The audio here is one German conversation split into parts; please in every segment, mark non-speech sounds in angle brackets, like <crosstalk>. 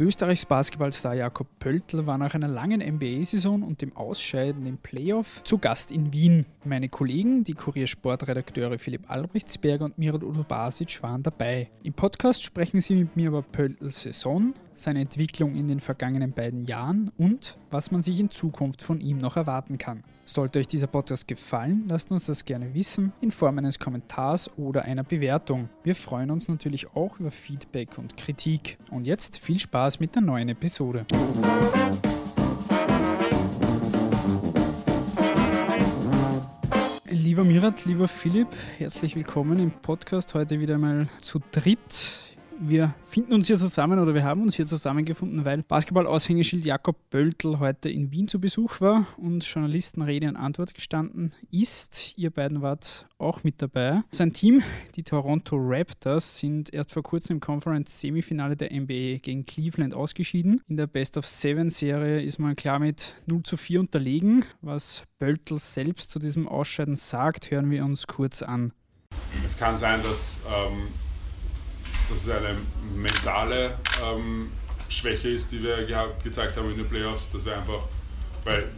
Österreichs Basketballstar Jakob Pöltl war nach einer langen NBA-Saison und dem Ausscheiden im Playoff zu Gast in Wien. Meine Kollegen, die Kurier-Sportredakteure Philipp Albrechtsberger und Mirat Udobasic waren dabei. Im Podcast sprechen sie mit mir über Pöltls Saison, seine Entwicklung in den vergangenen beiden Jahren und was man sich in Zukunft von ihm noch erwarten kann. Sollte euch dieser Podcast gefallen, lasst uns das gerne wissen in Form eines Kommentars oder einer Bewertung. Wir freuen uns natürlich auch über Feedback und Kritik. Und jetzt viel Spaß mit der neuen Episode. Lieber Mirat, lieber Philipp, herzlich willkommen im Podcast. Heute wieder mal zu dritt wir finden uns hier zusammen oder wir haben uns hier zusammengefunden, weil Basketball-Aushängeschild Jakob Böltl heute in Wien zu Besuch war und Journalisten Rede und Antwort gestanden ist. Ihr beiden wart auch mit dabei. Sein Team, die Toronto Raptors, sind erst vor kurzem im Conference-Semifinale der NBA gegen Cleveland ausgeschieden. In der Best-of-Seven-Serie ist man klar mit 0 zu 4 unterlegen. Was Böltl selbst zu diesem Ausscheiden sagt, hören wir uns kurz an. Es kann sein, dass ähm dass es eine mentale ähm, Schwäche ist, die wir gehabt, gezeigt haben in den Playoffs, dass wir einfach, weil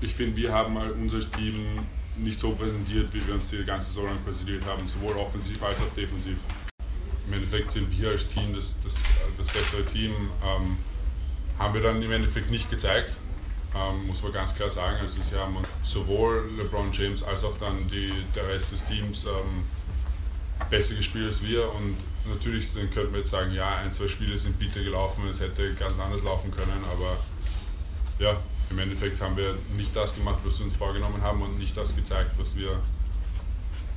ich finde, wir haben mal uns als Team nicht so präsentiert, wie wir uns die ganze Saison lang präsentiert haben, sowohl offensiv als auch defensiv. Im Endeffekt sind wir als Team das, das, das bessere Team, ähm, haben wir dann im Endeffekt nicht gezeigt, ähm, muss man ganz klar sagen. Also sie haben sowohl LeBron James als auch dann die, der Rest des Teams ähm, besser gespielt als wir und natürlich könnte man jetzt sagen, ja, ein, zwei Spiele sind bitter gelaufen, es hätte ganz anders laufen können, aber ja, im Endeffekt haben wir nicht das gemacht, was wir uns vorgenommen haben und nicht das gezeigt, was wir,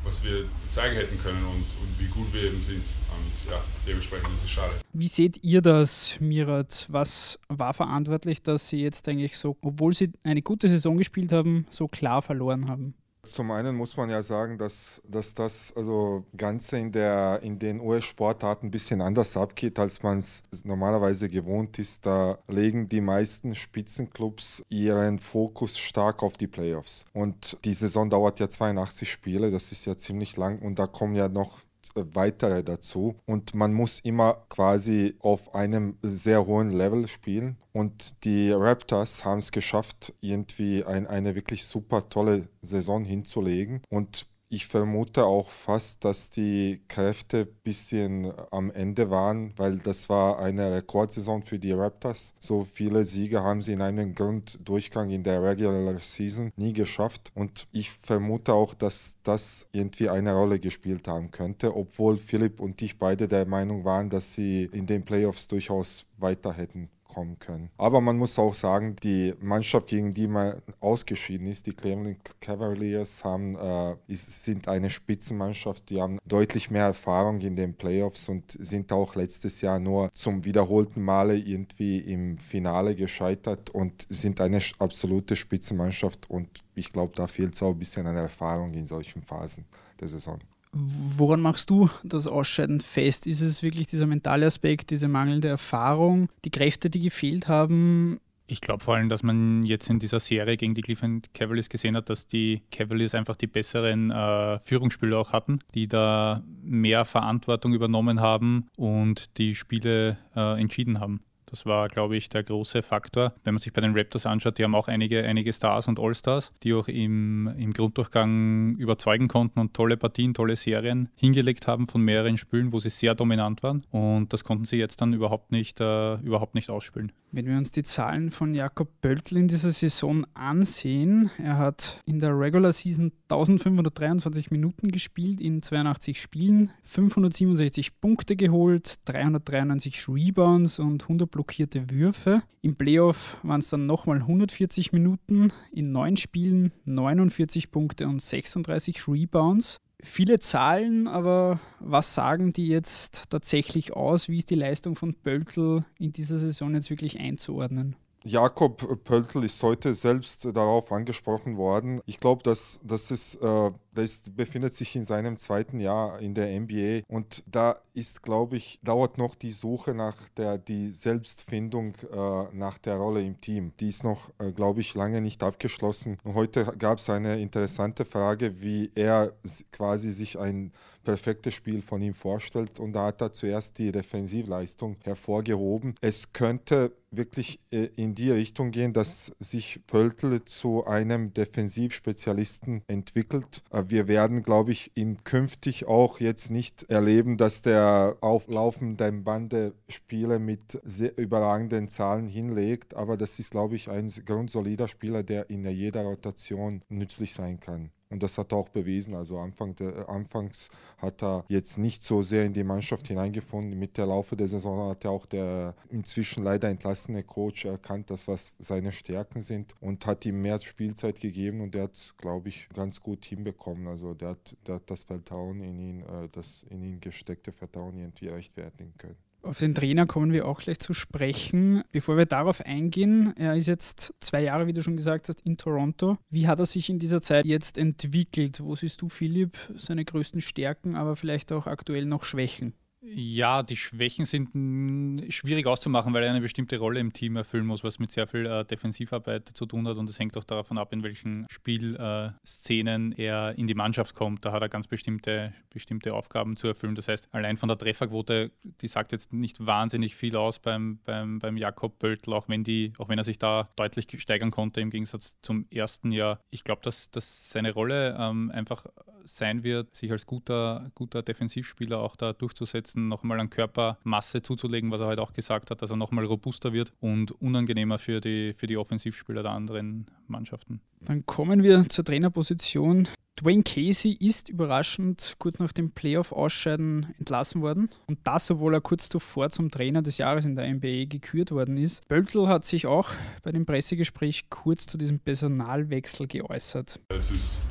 was wir zeigen hätten können und, und wie gut wir eben sind. Und ja, dementsprechend ist es schade. Wie seht ihr das, Mirat? Was war verantwortlich, dass Sie jetzt eigentlich so, obwohl Sie eine gute Saison gespielt haben, so klar verloren haben? Zum einen muss man ja sagen, dass, dass das also Ganze in, der, in den US-Sportarten ein bisschen anders abgeht, als man es normalerweise gewohnt ist. Da legen die meisten Spitzenclubs ihren Fokus stark auf die Playoffs. Und die Saison dauert ja 82 Spiele, das ist ja ziemlich lang und da kommen ja noch weitere dazu. Und man muss immer quasi auf einem sehr hohen Level spielen. Und die Raptors haben es geschafft, irgendwie ein, eine wirklich super tolle Saison hinzulegen. Und ich vermute auch fast, dass die Kräfte ein bisschen am Ende waren, weil das war eine Rekordsaison für die Raptors. So viele Siege haben sie in einem Grunddurchgang in der Regular Season nie geschafft. Und ich vermute auch, dass das irgendwie eine Rolle gespielt haben könnte, obwohl Philipp und ich beide der Meinung waren, dass sie in den Playoffs durchaus weiter hätten kommen können. Aber man muss auch sagen, die Mannschaft, gegen die man ausgeschieden ist, die Cleveland Cavaliers, haben, äh, ist, sind eine Spitzenmannschaft, die haben deutlich mehr Erfahrung in den Playoffs und sind auch letztes Jahr nur zum wiederholten Male irgendwie im Finale gescheitert und sind eine absolute Spitzenmannschaft und ich glaube, da fehlt es auch ein bisschen an Erfahrung in solchen Phasen der Saison. Woran machst du das Ausscheiden fest? Ist es wirklich dieser mentale Aspekt, diese mangelnde Erfahrung, die Kräfte, die gefehlt haben? Ich glaube vor allem, dass man jetzt in dieser Serie gegen die Cleveland Cavaliers gesehen hat, dass die Cavaliers einfach die besseren äh, Führungsspieler auch hatten, die da mehr Verantwortung übernommen haben und die Spiele äh, entschieden haben. Das war, glaube ich, der große Faktor. Wenn man sich bei den Raptors anschaut, die haben auch einige, einige Stars und All-Stars, die auch im, im Grunddurchgang überzeugen konnten und tolle Partien, tolle Serien hingelegt haben von mehreren Spielen, wo sie sehr dominant waren. Und das konnten sie jetzt dann überhaupt nicht, äh, überhaupt nicht ausspielen. Wenn wir uns die Zahlen von Jakob Böltl in dieser Saison ansehen, er hat in der Regular Season 1523 Minuten gespielt in 82 Spielen, 567 Punkte geholt, 393 Rebounds und 100 blockierte Würfe. Im Playoff waren es dann nochmal 140 Minuten, in neun Spielen 49 Punkte und 36 Rebounds. Viele Zahlen, aber was sagen die jetzt tatsächlich aus? Wie ist die Leistung von Böltl in dieser Saison jetzt wirklich einzuordnen? Jakob Pöltl ist heute selbst darauf angesprochen worden. Ich glaube, dass das ist, äh, das befindet sich in seinem zweiten Jahr in der NBA und da ist, glaube ich, dauert noch die Suche nach der die Selbstfindung äh, nach der Rolle im Team. Die ist noch, äh, glaube ich, lange nicht abgeschlossen. Und heute gab es eine interessante Frage, wie er quasi sich ein perfektes Spiel von ihm vorstellt und da hat er zuerst die Defensivleistung hervorgehoben. Es könnte wirklich äh, in die Richtung gehen, dass sich Pöltl zu einem Defensivspezialisten entwickelt. Äh, wir werden, glaube ich, ihn künftig auch jetzt nicht erleben, dass der auf laufenden Bande Spiele mit sehr überragenden Zahlen hinlegt, aber das ist, glaube ich, ein grundsolider Spieler, der in jeder Rotation nützlich sein kann. Und das hat er auch bewiesen. Also Anfang der, anfangs hat er jetzt nicht so sehr in die Mannschaft hineingefunden. Mit der Laufe der Saison hat er auch der inzwischen leider entlassene Coach erkannt, dass was seine Stärken sind und hat ihm mehr Spielzeit gegeben und der hat, glaube ich, ganz gut hinbekommen. Also der hat, der hat das Vertrauen in ihn, äh, das in ihn gesteckte Vertrauen irgendwie rechtfertigen können. Auf den Trainer kommen wir auch gleich zu sprechen. Bevor wir darauf eingehen, er ist jetzt zwei Jahre, wie du schon gesagt hast, in Toronto. Wie hat er sich in dieser Zeit jetzt entwickelt? Wo siehst du, Philipp, seine größten Stärken, aber vielleicht auch aktuell noch Schwächen? Ja, die Schwächen sind schwierig auszumachen, weil er eine bestimmte Rolle im Team erfüllen muss, was mit sehr viel äh, Defensivarbeit zu tun hat. Und es hängt auch davon ab, in welchen Spielszenen äh, er in die Mannschaft kommt. Da hat er ganz bestimmte, bestimmte Aufgaben zu erfüllen. Das heißt, allein von der Trefferquote, die sagt jetzt nicht wahnsinnig viel aus beim, beim, beim Jakob Böltl, auch wenn, die, auch wenn er sich da deutlich steigern konnte im Gegensatz zum ersten Jahr. Ich glaube, dass, dass seine Rolle ähm, einfach sein wird, sich als guter, guter Defensivspieler auch da durchzusetzen, nochmal an Körpermasse zuzulegen, was er heute auch gesagt hat, dass er nochmal robuster wird und unangenehmer für die, für die Offensivspieler der anderen Mannschaften. Dann kommen wir zur Trainerposition. Dwayne Casey ist überraschend kurz nach dem Playoff-Ausscheiden entlassen worden und das, obwohl er kurz zuvor zum Trainer des Jahres in der NBA gekürt worden ist. Böltl hat sich auch bei dem Pressegespräch kurz zu diesem Personalwechsel geäußert. Es ist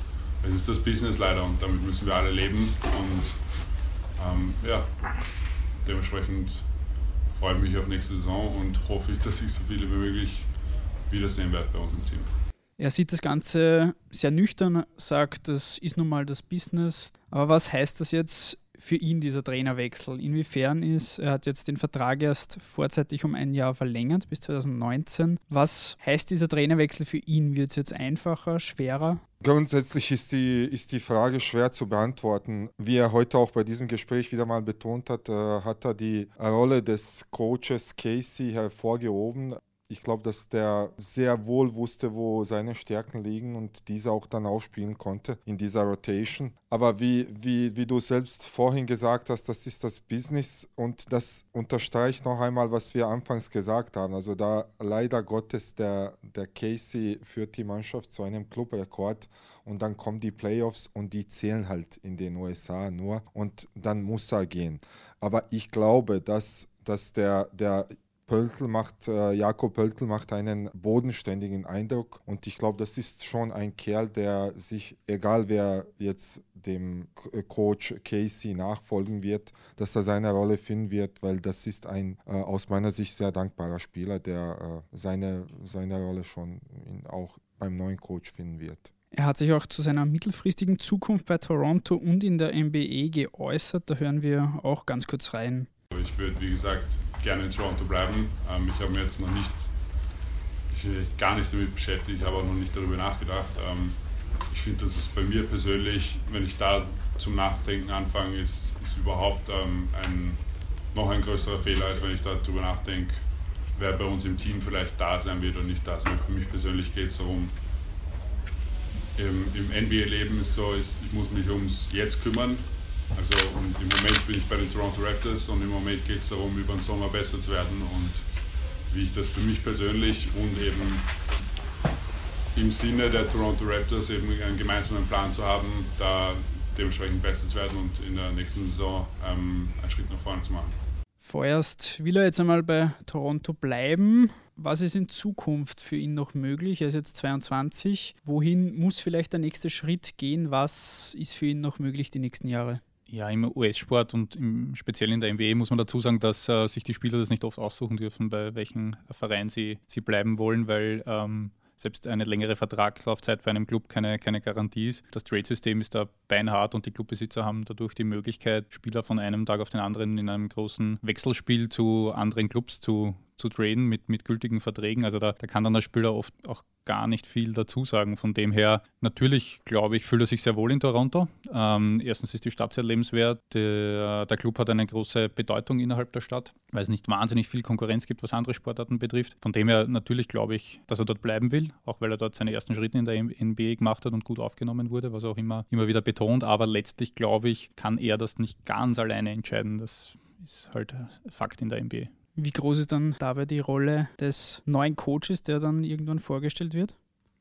es ist das Business leider und damit müssen wir alle leben. Und ähm, ja, dementsprechend freue ich mich auf nächste Saison und hoffe ich, <laughs> dass ich so viele wie möglich wiedersehen werde bei uns im Team. Er sieht das Ganze sehr nüchtern, sagt, das ist nun mal das Business. Aber was heißt das jetzt für ihn, dieser Trainerwechsel? Inwiefern ist, er hat jetzt den Vertrag erst vorzeitig um ein Jahr verlängert bis 2019. Was heißt dieser Trainerwechsel für ihn? Wird es jetzt einfacher, schwerer? Grundsätzlich ist die, ist die Frage schwer zu beantworten. Wie er heute auch bei diesem Gespräch wieder mal betont hat, äh, hat er die Rolle des Coaches Casey hervorgehoben ich glaube, dass der sehr wohl wusste, wo seine Stärken liegen und diese auch dann ausspielen konnte in dieser Rotation. Aber wie, wie, wie du selbst vorhin gesagt hast, das ist das Business und das unterstreicht noch einmal, was wir anfangs gesagt haben. Also da leider Gottes der, der Casey führt die Mannschaft zu einem Clubrekord und dann kommen die Playoffs und die zählen halt in den USA nur und dann muss er gehen. Aber ich glaube, dass, dass der, der Pöltl macht, äh, Jakob Pöltl macht einen bodenständigen Eindruck und ich glaube, das ist schon ein Kerl, der sich, egal wer jetzt dem äh, Coach Casey nachfolgen wird, dass er seine Rolle finden wird, weil das ist ein äh, aus meiner Sicht sehr dankbarer Spieler, der äh, seine, seine Rolle schon in, auch beim neuen Coach finden wird. Er hat sich auch zu seiner mittelfristigen Zukunft bei Toronto und in der NBA geäußert. Da hören wir auch ganz kurz rein. Ich würde, wie gesagt, gerne in Toronto bleiben. Ähm, ich habe mir jetzt noch nicht, ich, gar nicht damit beschäftigt, ich habe auch noch nicht darüber nachgedacht. Ähm, ich finde, dass es bei mir persönlich, wenn ich da zum Nachdenken anfange, ist, ist überhaupt ähm, ein, noch ein größerer Fehler, als wenn ich darüber nachdenke, wer bei uns im Team vielleicht da sein wird und nicht da sein wird. Für mich persönlich geht es darum, im, im NBA-Leben ist so, ich, ich muss mich ums Jetzt kümmern also und im Moment bin ich bei den Toronto Raptors und im Moment geht es darum, über den Sommer besser zu werden und wie ich das für mich persönlich und eben im Sinne der Toronto Raptors eben einen gemeinsamen Plan zu haben, da dementsprechend besser zu werden und in der nächsten Saison ähm, einen Schritt nach vorne zu machen. Vorerst will er jetzt einmal bei Toronto bleiben. Was ist in Zukunft für ihn noch möglich? Er ist jetzt 22. Wohin muss vielleicht der nächste Schritt gehen? Was ist für ihn noch möglich die nächsten Jahre? Ja, im US-Sport und im, speziell in der NBA muss man dazu sagen, dass äh, sich die Spieler das nicht oft aussuchen dürfen, bei welchem Verein sie, sie bleiben wollen, weil ähm, selbst eine längere Vertragslaufzeit bei einem Club keine, keine Garantie ist. Das Trade-System ist da beinhart und die Clubbesitzer haben dadurch die Möglichkeit, Spieler von einem Tag auf den anderen in einem großen Wechselspiel zu anderen Clubs zu, zu traden mit, mit gültigen Verträgen. Also da, da kann dann der Spieler oft auch gar nicht viel dazu sagen. Von dem her, natürlich glaube ich, fühlt er sich sehr wohl in Toronto. Ähm, erstens ist die Stadt sehr lebenswert. Der, Club hat eine große Bedeutung innerhalb der Stadt, weil es nicht wahnsinnig viel Konkurrenz gibt, was andere Sportarten betrifft. Von dem her, natürlich glaube ich, dass er dort bleiben will, auch weil er dort seine ersten Schritte in der NBA gemacht hat und gut aufgenommen wurde, was er auch immer, immer wieder betont. Aber letztlich glaube ich, kann er das nicht ganz alleine entscheiden. Das ist halt Fakt in der NBA. Wie groß ist dann dabei die Rolle des neuen Coaches, der dann irgendwann vorgestellt wird?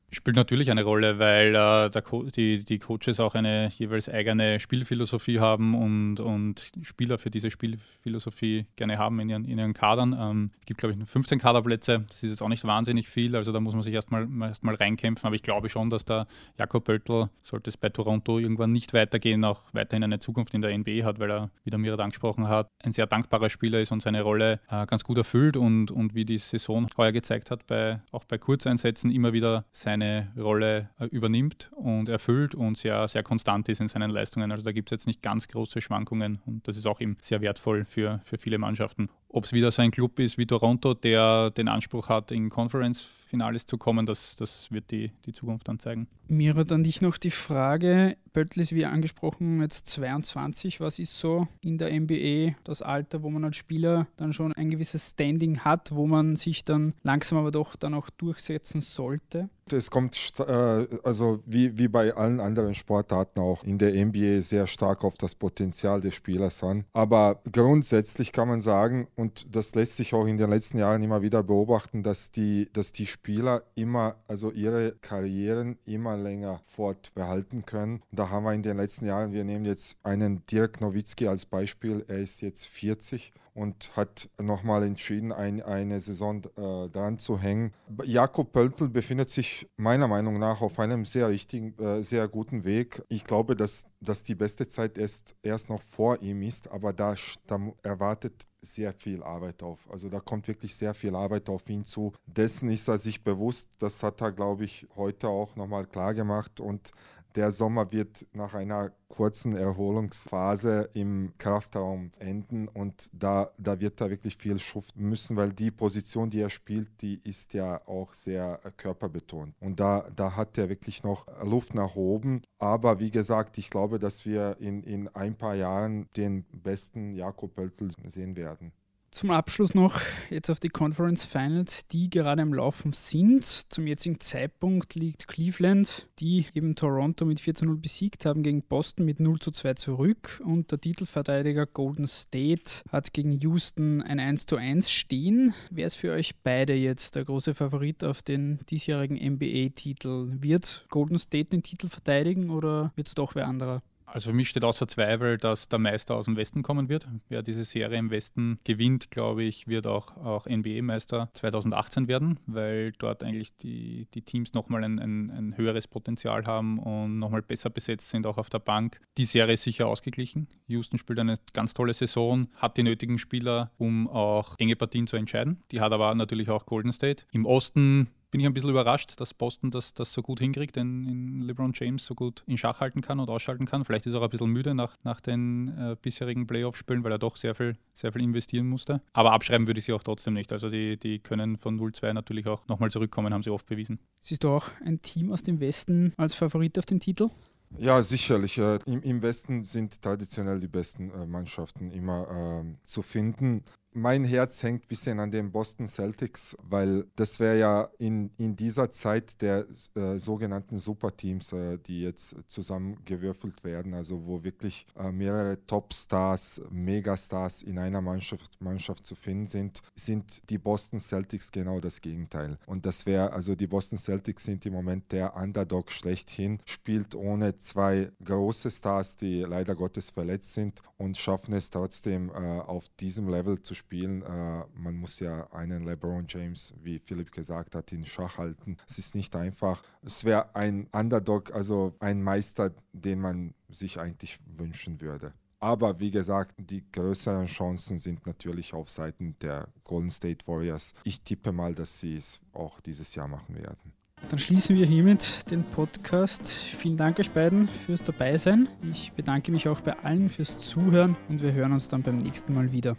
Spielt natürlich eine Rolle, weil äh, die, die Coaches auch eine jeweils eigene Spielphilosophie haben und, und Spieler für diese Spielphilosophie gerne haben in ihren, in ihren Kadern. Ähm, es gibt, glaube ich, 15 Kaderplätze. Das ist jetzt auch nicht wahnsinnig viel, also da muss man sich erstmal erst mal reinkämpfen. Aber ich glaube schon, dass der Jakob Pöltl, sollte es bei Toronto irgendwann nicht weitergehen, auch weiterhin eine Zukunft in der NBA hat, weil er, wie der Mirat angesprochen hat, ein sehr dankbarer Spieler ist und seine Rolle äh, ganz gut erfüllt und, und wie die Saison heuer gezeigt hat, bei, auch bei Kurzeinsätzen immer wieder sein seine Rolle äh, übernimmt und erfüllt und sehr, sehr konstant ist in seinen Leistungen. Also da gibt es jetzt nicht ganz große Schwankungen und das ist auch eben sehr wertvoll für, für viele Mannschaften. Ob es wieder so ein Club ist wie Toronto, der den Anspruch hat, in Conference-Finales zu kommen, das, das wird die, die Zukunft dann zeigen. Mira, dann dich noch die Frage, Böttl ist wie angesprochen jetzt 22, was ist so in der NBA das Alter, wo man als Spieler dann schon ein gewisses Standing hat, wo man sich dann langsam aber doch dann auch durchsetzen sollte? Es kommt äh, also wie, wie bei allen anderen Sportarten auch in der NBA sehr stark auf das Potenzial des Spielers an. Aber grundsätzlich kann man sagen, und das lässt sich auch in den letzten Jahren immer wieder beobachten, dass die, dass die Spieler immer, also ihre Karrieren immer länger fortbehalten können. Da haben wir in den letzten Jahren, wir nehmen jetzt einen Dirk Nowitzki als Beispiel, er ist jetzt 40 und hat nochmal entschieden, ein, eine Saison äh, dran zu hängen. Jakob Pöltl befindet sich meiner Meinung nach auf einem sehr richtigen, äh, sehr guten Weg. Ich glaube, dass, dass die beste Zeit erst, erst noch vor ihm ist, aber da, da erwartet sehr viel Arbeit auf. Also da kommt wirklich sehr viel Arbeit auf ihn zu. Dessen ist er sich bewusst. Das hat er, glaube ich, heute auch nochmal klar gemacht und der Sommer wird nach einer kurzen Erholungsphase im Kraftraum enden und da, da wird er wirklich viel schuften müssen, weil die Position, die er spielt, die ist ja auch sehr körperbetont. Und da, da hat er wirklich noch Luft nach oben. Aber wie gesagt, ich glaube, dass wir in, in ein paar Jahren den besten Jakob Pöltl sehen werden. Zum Abschluss noch jetzt auf die Conference Finals, die gerade am Laufen sind. Zum jetzigen Zeitpunkt liegt Cleveland, die eben Toronto mit 4 zu 0 besiegt haben, gegen Boston mit 0 zu 2 zurück. Und der Titelverteidiger Golden State hat gegen Houston ein 1 zu 1 stehen. Wer ist für euch beide jetzt der große Favorit auf den diesjährigen NBA-Titel? Wird Golden State den Titel verteidigen oder wird es doch wer anderer? Also für mich steht außer Zweifel, dass der Meister aus dem Westen kommen wird. Wer diese Serie im Westen gewinnt, glaube ich, wird auch, auch NBA-Meister 2018 werden, weil dort eigentlich die, die Teams nochmal ein, ein, ein höheres Potenzial haben und nochmal besser besetzt sind, auch auf der Bank. Die Serie ist sicher ausgeglichen. Houston spielt eine ganz tolle Saison, hat die nötigen Spieler, um auch enge Partien zu entscheiden. Die hat aber natürlich auch Golden State. Im Osten bin ich ein bisschen überrascht, dass Boston das, das so gut hinkriegt, den in LeBron James so gut in Schach halten kann und ausschalten kann. Vielleicht ist er auch ein bisschen müde nach, nach den äh, bisherigen Playoff-Spielen, weil er doch sehr viel, sehr viel investieren musste. Aber abschreiben würde ich sie auch trotzdem nicht. Also die, die können von 0-2 natürlich auch nochmal zurückkommen, haben sie oft bewiesen. Siehst du auch ein Team aus dem Westen als Favorit auf den Titel? Ja, sicherlich. Äh, Im, Im, Westen sind traditionell die besten äh, Mannschaften immer äh, zu finden mein Herz hängt ein bisschen an den Boston Celtics, weil das wäre ja in, in dieser Zeit der äh, sogenannten Superteams, äh, die jetzt zusammengewürfelt werden, also wo wirklich äh, mehrere Topstars, Megastars in einer Mannschaft, Mannschaft zu finden sind, sind die Boston Celtics genau das Gegenteil. Und das wäre, also die Boston Celtics sind im Moment der Underdog schlechthin, spielt ohne zwei große Stars, die leider Gottes verletzt sind und schaffen es trotzdem äh, auf diesem Level zu spielen spielen. Äh, man muss ja einen LeBron James, wie Philipp gesagt hat, in Schach halten. Es ist nicht einfach. Es wäre ein Underdog, also ein Meister, den man sich eigentlich wünschen würde. Aber wie gesagt, die größeren Chancen sind natürlich auf Seiten der Golden State Warriors. Ich tippe mal, dass sie es auch dieses Jahr machen werden. Dann schließen wir hiermit den Podcast. Vielen Dank euch beiden fürs Dabeisein. Ich bedanke mich auch bei allen fürs Zuhören und wir hören uns dann beim nächsten Mal wieder.